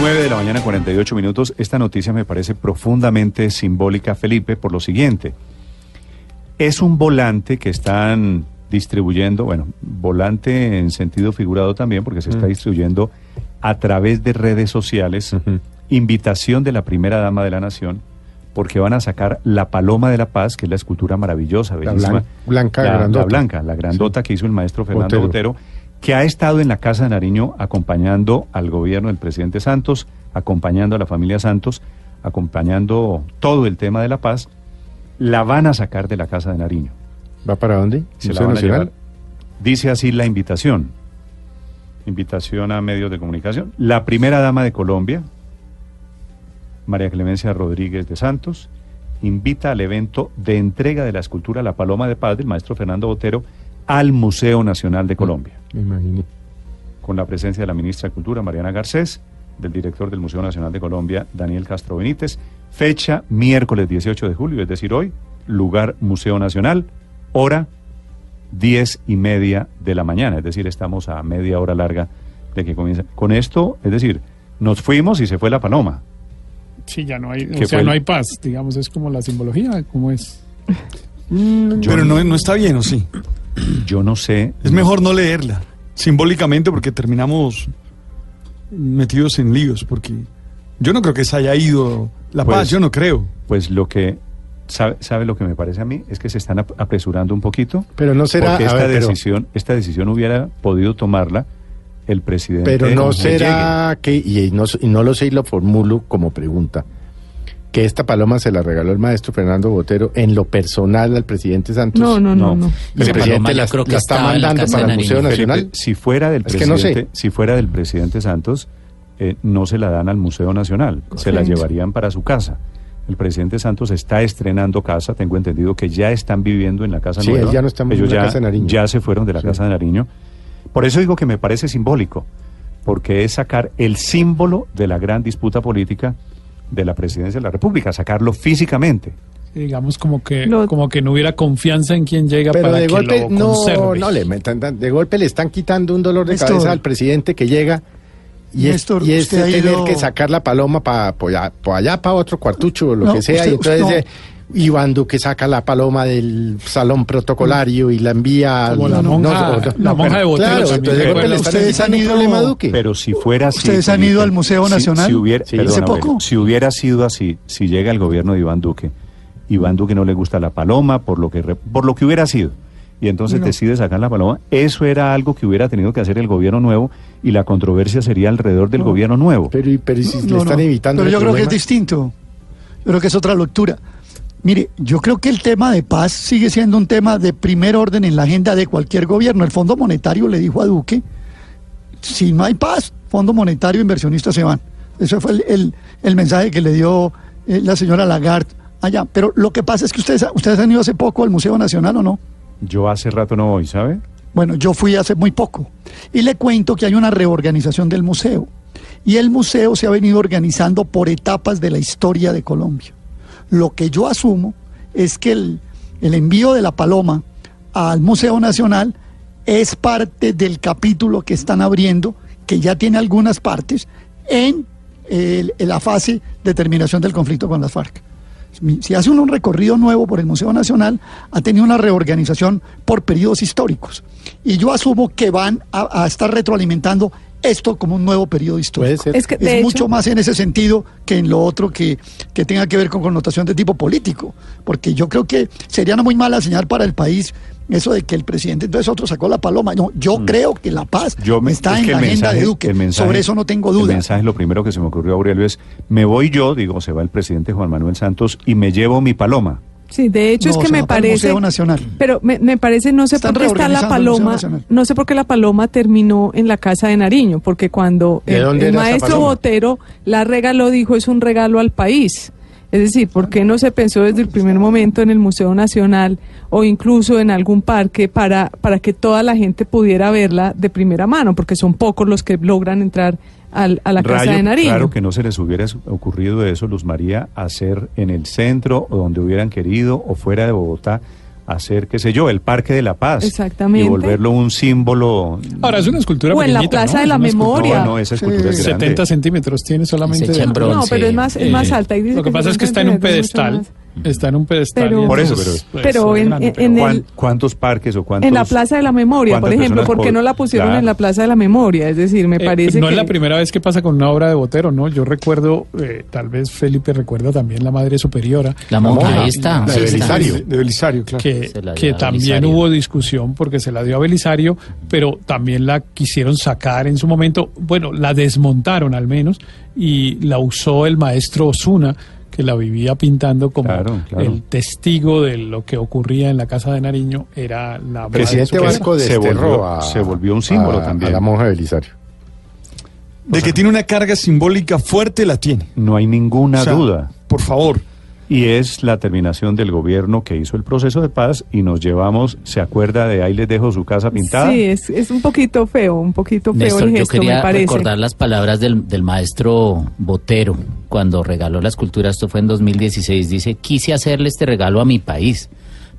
9 de la mañana, 48 minutos. Esta noticia me parece profundamente simbólica, Felipe, por lo siguiente. Es un volante que están distribuyendo, bueno, volante en sentido figurado también, porque se está distribuyendo a través de redes sociales, invitación de la primera dama de la nación, porque van a sacar la Paloma de la Paz, que es la escultura maravillosa, La bellísima. blan- blanca, la, la grandota. blanca, la grandota que hizo el maestro Fernando Botero. Botero, que ha estado en la Casa de Nariño acompañando al gobierno del presidente Santos, acompañando a la familia Santos, acompañando todo el tema de la paz, la van a sacar de la Casa de Nariño. ¿Va para dónde? Se la ¿Museo van a llevar. Dice así la invitación. Invitación a medios de comunicación. La primera dama de Colombia, María Clemencia Rodríguez de Santos, invita al evento de entrega de la escultura La Paloma de Paz del maestro Fernando Botero al Museo Nacional de Colombia, Me imaginé. con la presencia de la ministra de Cultura, Mariana Garcés, del director del Museo Nacional de Colombia, Daniel Castro Benítez. Fecha miércoles 18 de julio, es decir, hoy. Lugar Museo Nacional. Hora 10 y media de la mañana, es decir, estamos a media hora larga de que comience. Con esto, es decir, nos fuimos y se fue la paloma. Sí, ya no hay, ¿Qué o sea, no hay paz, digamos, es como la simbología, como es. Pero no, no está bien, ¿o sí? Yo no sé. Es mejor no leerla, simbólicamente, porque terminamos metidos en líos, porque yo no creo que se haya ido la Pues- paz, yo no creo. Pues lo que sabe, sabe lo que me parece a mí es que se están ap- apresurando un poquito. Pero no será. porque esta ver, pero- decisión, esta decisión hubiera podido tomarla el presidente. Pero no será que, y no, y no lo sé y lo formulo como pregunta, que esta paloma se la regaló el maestro Fernando Botero en lo personal al presidente Santos. No, no, no, No. no. El presidente la, creo que la está la mandando para el. Museo Felipe, Nacional. si fuera del Es que no presidente, sé. si fuera del presidente Santos, eh, no se la dan al Museo Nacional, se la llevarían para su casa. El presidente Santos está estrenando casa, tengo entendido que ya están viviendo en la casa Sí, nueva. él ya no está en Ellos la ya, Casa de Nariño. ya se fueron de la Sí. casa de Nariño. Por eso digo que me parece simbólico, porque es sacar el símbolo de la gran disputa política de la presidencia de la República, sacarlo físicamente. digamos como que Lo- como que no hubiera confianza en quien llega Pero para de que golpe, lo no, conserve. no le de golpe le están quitando un dolor de Néstor. cabeza al presidente que llega y es, Néstor, y es usted ha tener ido- que sacar la paloma para allá, pa allá para otro cuartucho o lo No, que sea. usted- y entonces eh, Iván Duque saca la paloma del salón protocolario y la envía Como al- la monja- la monja de Botero Ustedes han ido- problema a Duque. Pero si fuera así. ¿Ustedes han ido al Museo Nacional? Si, hubiera, Sí. ¿Hace poco? si hubiera sido así, si llega el gobierno de Iván Duque, Iván Duque no le gusta la paloma, por lo que, re- por lo que hubiera sido, y entonces No. decide sacar la paloma, eso era algo que hubiera tenido que hacer el gobierno nuevo y la controversia sería alrededor del No. gobierno nuevo. Pero, y- pero y si No, le están no. evitando Pero yo creo que es distinto. Yo creo que es otra lectura. Mire, yo creo que el tema de paz sigue siendo un tema de primer orden en la agenda de cualquier gobierno. El Fondo Monetario le dijo a Duque, si no hay paz, Fondo Monetario, inversionistas se van. Ese fue el, el- el mensaje que le dio eh, la señora Lagarde allá. Pero lo que pasa es que ustedes, ustedes han ido hace poco al Museo Nacional o no. Yo hace rato no voy, ¿sabe? Bueno, yo fui hace muy poco y le cuento que hay una reorganización del museo y el museo se ha venido organizando por etapas de la historia de Colombia. Lo que yo asumo es que el, envío de la paloma al Museo Nacional es parte del capítulo que están abriendo, que ya tiene algunas partes, en, la fase de terminación del conflicto con las FARC. Si hace un recorrido nuevo por el Museo Nacional, ha tenido una reorganización por periodos históricos. Y yo asumo que van a estar retroalimentando esto como un nuevo periodo histórico. Puede ser. Es, que, mucho más en ese sentido que en lo otro que, que tenga que ver con connotación de tipo político. Porque yo creo que sería una muy mala señal para el país eso de que el presidente entonces otro sacó la paloma. No, yo creo que la paz Mm. Yo me- está es en que la el agenda de Duque. el mensaje- Sobre eso no tengo El duda. mensaje, lo primero que se me ocurrió, Aurelio, es, me voy yo, digo, se va el presidente Juan Manuel Santos y me llevo mi paloma. Sí, de hecho No, es que me parece, Museo Nacional. pero me, me parece no sé Están por qué está la paloma, no sé por qué la paloma terminó en la casa de Nariño, porque cuando ¿De el, el maestro? Botero la regaló dijo es un regalo al país. Es decir, ¿por qué no se pensó desde el primer momento en el Museo Nacional o incluso en algún parque para, para que toda la gente pudiera verla de primera mano? Porque son pocos los que logran entrar al- a la casa de Nariño. Claro que no se les hubiera ocurrido eso, Luz María, hacer en el centro o donde hubieran querido o fuera de Bogotá, hacer, qué sé yo, el Parque de la Paz. Exactamente. Y volverlo un símbolo. Ahora, es una escultura O en la Plaza ¿no? de la Es Memoria. No, no, esa escultura es grande. 70 centímetros tiene solamente. Se echa en de- bronce. No, pero es más, es más Eh, alta. y dice Lo que pasa es que está en un 70 centímetros, pedestal. Está en un pedestal. Pero- Por eso, pero- pues, pero en- grande, en- pero- en el- ¿Cuán- ¿Cuántos parques o cuántos? En la Plaza de la Memoria, por ¿cuántas ejemplo, ¿por qué no la pusieron Claro. en la Plaza de la Memoria? Es decir, me Eh, parece no que... es la primera vez que pasa con una obra de Botero, ¿no? Yo recuerdo, eh, tal vez Felipe recuerda también La Madre Superiora. La monja, ahí está. la de. Belisario. De, Belisario, claro. que, que también Belisario. hubo discusión porque se la dio a Belisario, pero también la quisieron sacar en su momento, bueno, la desmontaron al menos y la usó el maestro Osuna, que la vivía pintando como Claro, claro. el testigo de lo que ocurría en la casa de Nariño, era la presidente Vasco se volvió- a, se volvió un símbolo a- también. A la monja de Belisario. De que tiene una carga simbólica fuerte, la tiene. No hay ninguna O sea, duda. Por favor. Y es la terminación del gobierno que hizo el proceso de paz y nos llevamos, ¿se acuerda de ahí les dejo su casa pintada? Sí, es, es un poquito feo, un poquito feo Néstor, el yo gesto, quería me parece. recordar las palabras del, del maestro Botero cuando regaló la escultura, esto fue en 2016, dice, quise hacerle este regalo a mi país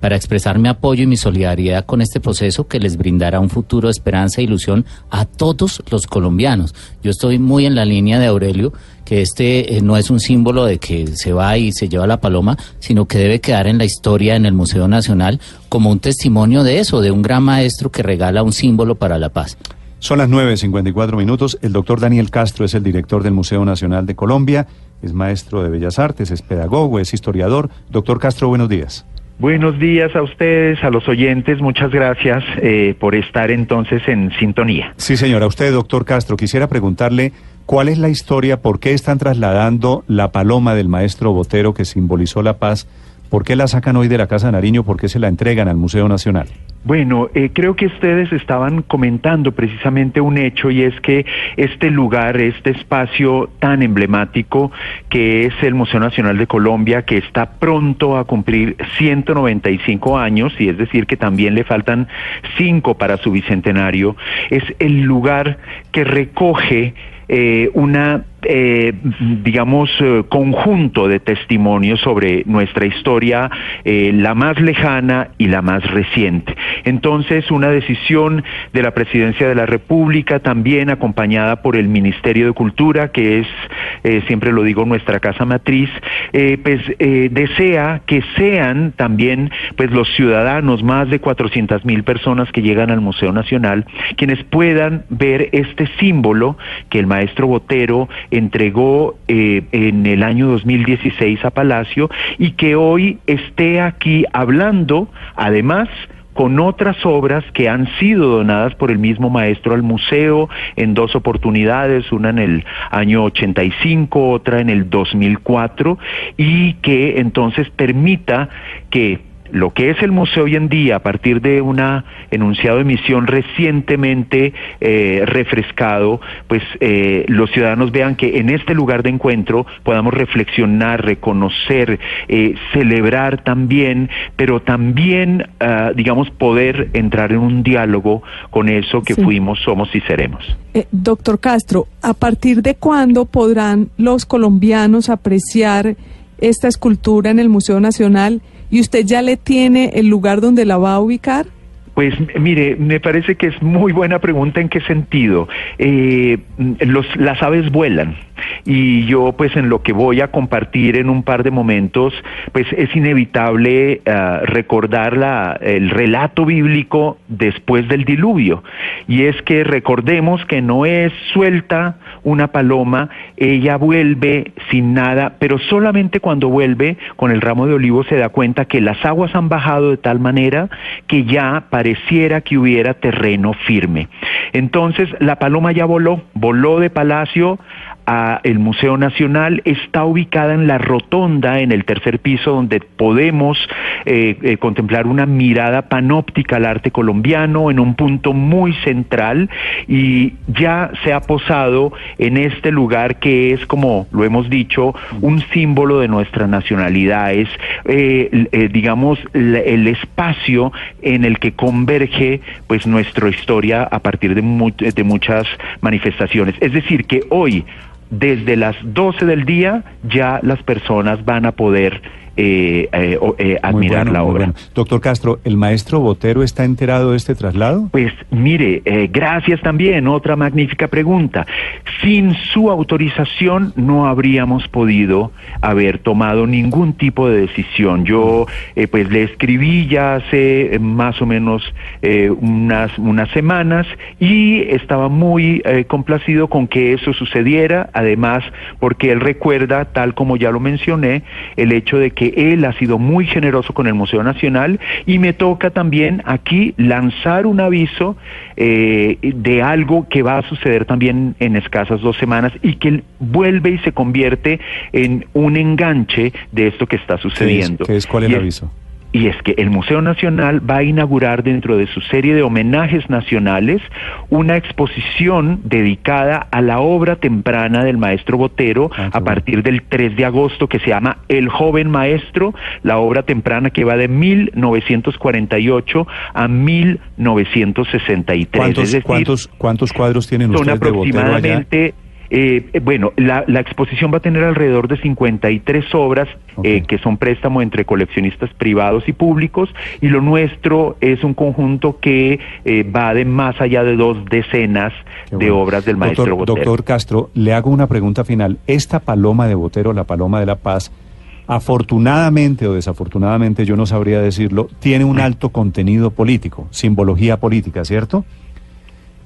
para expresar mi apoyo y mi solidaridad con este proceso que les brindará un futuro de esperanza e ilusión a todos los colombianos. Yo estoy muy en la línea de Aurelio, que este eh, no es un símbolo de que se va y se lleva la paloma, sino que debe quedar en la historia en el Museo Nacional como un testimonio de eso, de un gran maestro que regala un símbolo para la paz. Son las 9.54 minutos. El doctor Daniel Castro es el director del Museo Nacional de Colombia, es maestro de Bellas Artes, es pedagogo, es historiador. Doctor Castro, buenos días. Buenos días a ustedes, a los oyentes. Muchas gracias eh, por estar entonces en sintonía. Sí, señora. Usted, doctor Castro, quisiera preguntarle cuál es la historia, por qué están trasladando la paloma del maestro Botero que simbolizó la paz, por qué la sacan hoy de la Casa de Nariño, por qué se la entregan al Museo Nacional. Bueno, eh, creo que ustedes estaban comentando precisamente un hecho y es que este lugar, este espacio tan emblemático que es el Museo Nacional de Colombia, que está pronto a cumplir 195 años, y es decir que también le faltan cinco para su bicentenario, es el lugar que recoge eh, una, eh, digamos, eh, conjunto de testimonios sobre nuestra historia, eh, la más lejana y la más reciente. Entonces, una decisión de la Presidencia de la República, también acompañada por el Ministerio de Cultura, que es, siempre lo digo, nuestra casa matriz, pues desea que sean también, pues, los ciudadanos, más de 400 mil personas que llegan al Museo Nacional, quienes puedan ver este símbolo que el maestro Botero entregó eh, en el año 2016 a Palacio y que hoy esté aquí hablando, además, con otras obras que han sido donadas por el mismo maestro al museo en dos oportunidades, una en el año 85, otra en el 2004, y que entonces permita que lo que es el museo hoy en día, a partir de una enunciado de misión recientemente eh, refrescado, pues eh, los ciudadanos vean que en este lugar de encuentro podamos reflexionar, reconocer, eh, celebrar también, pero también, ah, digamos, poder entrar en un diálogo con eso que Sí. fuimos, somos y seremos. Eh, doctor Castro, ¿a partir de cuándo podrán los colombianos apreciar esta escultura en el Museo Nacional? ¿Y usted ya le tiene el lugar donde la va a ubicar? Pues mire, me parece que es muy buena pregunta en qué sentido. Eh, mm, los, las aves vuelan y yo pues en lo que voy a compartir en un par de momentos pues es inevitable ah, recordar la, el relato bíblico después del diluvio y es que recordemos que no es suelta una paloma, ella vuelve sin nada, pero solamente cuando vuelve con el ramo de olivo se da cuenta que las aguas han bajado de tal manera que ya pareciera que hubiera terreno firme. Entonces la paloma ya voló, voló de palacio al Museo Nacional, está ubicada en la rotonda, en el tercer piso, donde podemos eh, eh, contemplar una mirada panóptica al arte colombiano en un punto muy central y ya se ha posado en este lugar que es, como lo hemos dicho, un símbolo de nuestra nacionalidad, es, eh, digamos, el espacio en el que converge pues nuestra historia a partir de, de muchas manifestaciones. Es decir, que hoy, desde las 12 del día, ya las personas van a poder eh, eh, eh, admirar la obra. Doctor Castro, ¿el maestro Botero está enterado de este traslado? Pues mire, eh, gracias también, otra magnífica pregunta. Sin su autorización no habríamos podido haber tomado ningún tipo de decisión. Yo pues le escribí ya hace más o menos unas, unas semanas y estaba muy complacido con que eso sucediera, además porque él recuerda, tal como ya lo mencioné, el hecho de que él ha sido muy generoso con el Museo Nacional y me toca también aquí lanzar un aviso eh, de algo que va a suceder también en escasas dos semanas y que vuelve y se convierte en un enganche de esto que está sucediendo. ¿Qué es, ¿Cuál es el aviso? Y es que el Museo Nacional va a inaugurar dentro de su serie de homenajes nacionales una exposición dedicada a la obra temprana del maestro Botero ah, a partir del 3 de agosto que se llama El joven maestro, la obra temprana que va de 1948 a 1963. ¿Cuántos, ¿cuántos, cuántos cuadros tienen ustedes de Botero allá? Eh, eh, bueno, la, exposición va a tener alrededor de 53 obras eh, que son préstamo entre coleccionistas privados y públicos y lo nuestro es un conjunto que va de más allá de dos decenas de obras del maestro Botero. Doctor Castro, le hago una pregunta final. Esta paloma de Botero, la paloma de la paz, afortunadamente o desafortunadamente, yo no sabría decirlo, tiene un alto contenido político, simbología política, ¿cierto?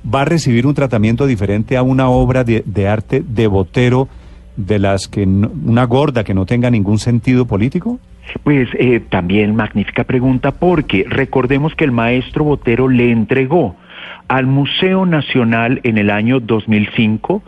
Va a recibir un tratamiento diferente a una obra de, arte de Botero de las que una gorda que no tenga ningún sentido político? Pues eh, también magnífica pregunta porque recordemos que el maestro Botero le entregó al Museo Nacional en el año 2005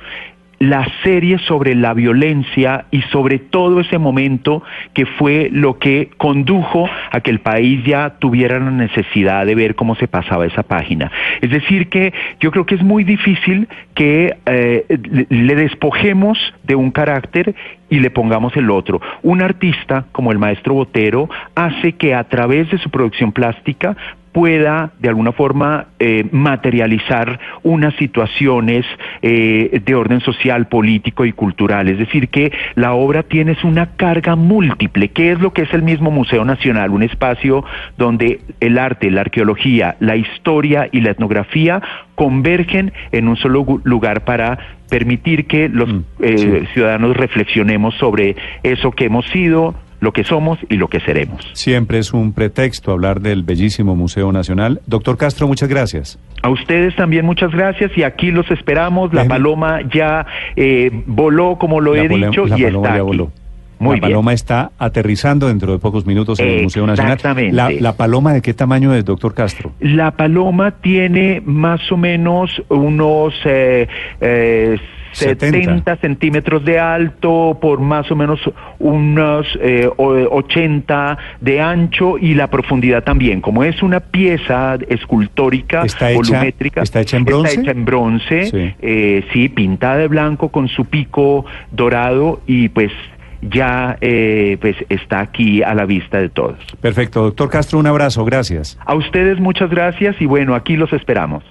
la serie sobre la violencia y sobre todo ese momento que fue lo que condujo a que el país ya tuviera la necesidad de ver cómo se pasaba esa página. Es decir, que yo creo que es muy difícil que eh, le despojemos de un carácter y le pongamos el otro. Un artista como el maestro Botero hace que a través de su producción plástica pueda de alguna forma eh, materializar unas situaciones eh, de orden social, político y cultural. Es decir, que la obra tiene una carga múltiple, que es lo que es el mismo Museo Nacional, un espacio donde el arte, la arqueología, la historia y la etnografía convergen en un solo lugar para permitir que los mm, eh, ciudadanos reflexionemos sobre eso que hemos sido, lo que somos y lo que seremos. Siempre es un pretexto hablar del bellísimo Museo Nacional. Doctor Castro, muchas gracias. A ustedes también muchas gracias y aquí los esperamos. La paloma ya eh, voló, como lo he dicho, y está Voló. La paloma está aterrizando dentro de pocos minutos en el Museo Nacional. Exactamente. La, paloma de qué tamaño es, doctor Castro? La paloma tiene más o menos unos eh, eh, 70. centímetros de alto por más o menos unos 80 eh, de ancho y la profundidad también. Como es una pieza escultórica está volumétrica, está hecha en bronce, está hecha en bronce, sí. Eh, sí, pintada de blanco con su pico dorado y pues ya eh, pues está aquí a la vista de todos. Perfecto, doctor Castro, un abrazo, gracias. A ustedes muchas gracias y bueno, aquí los esperamos.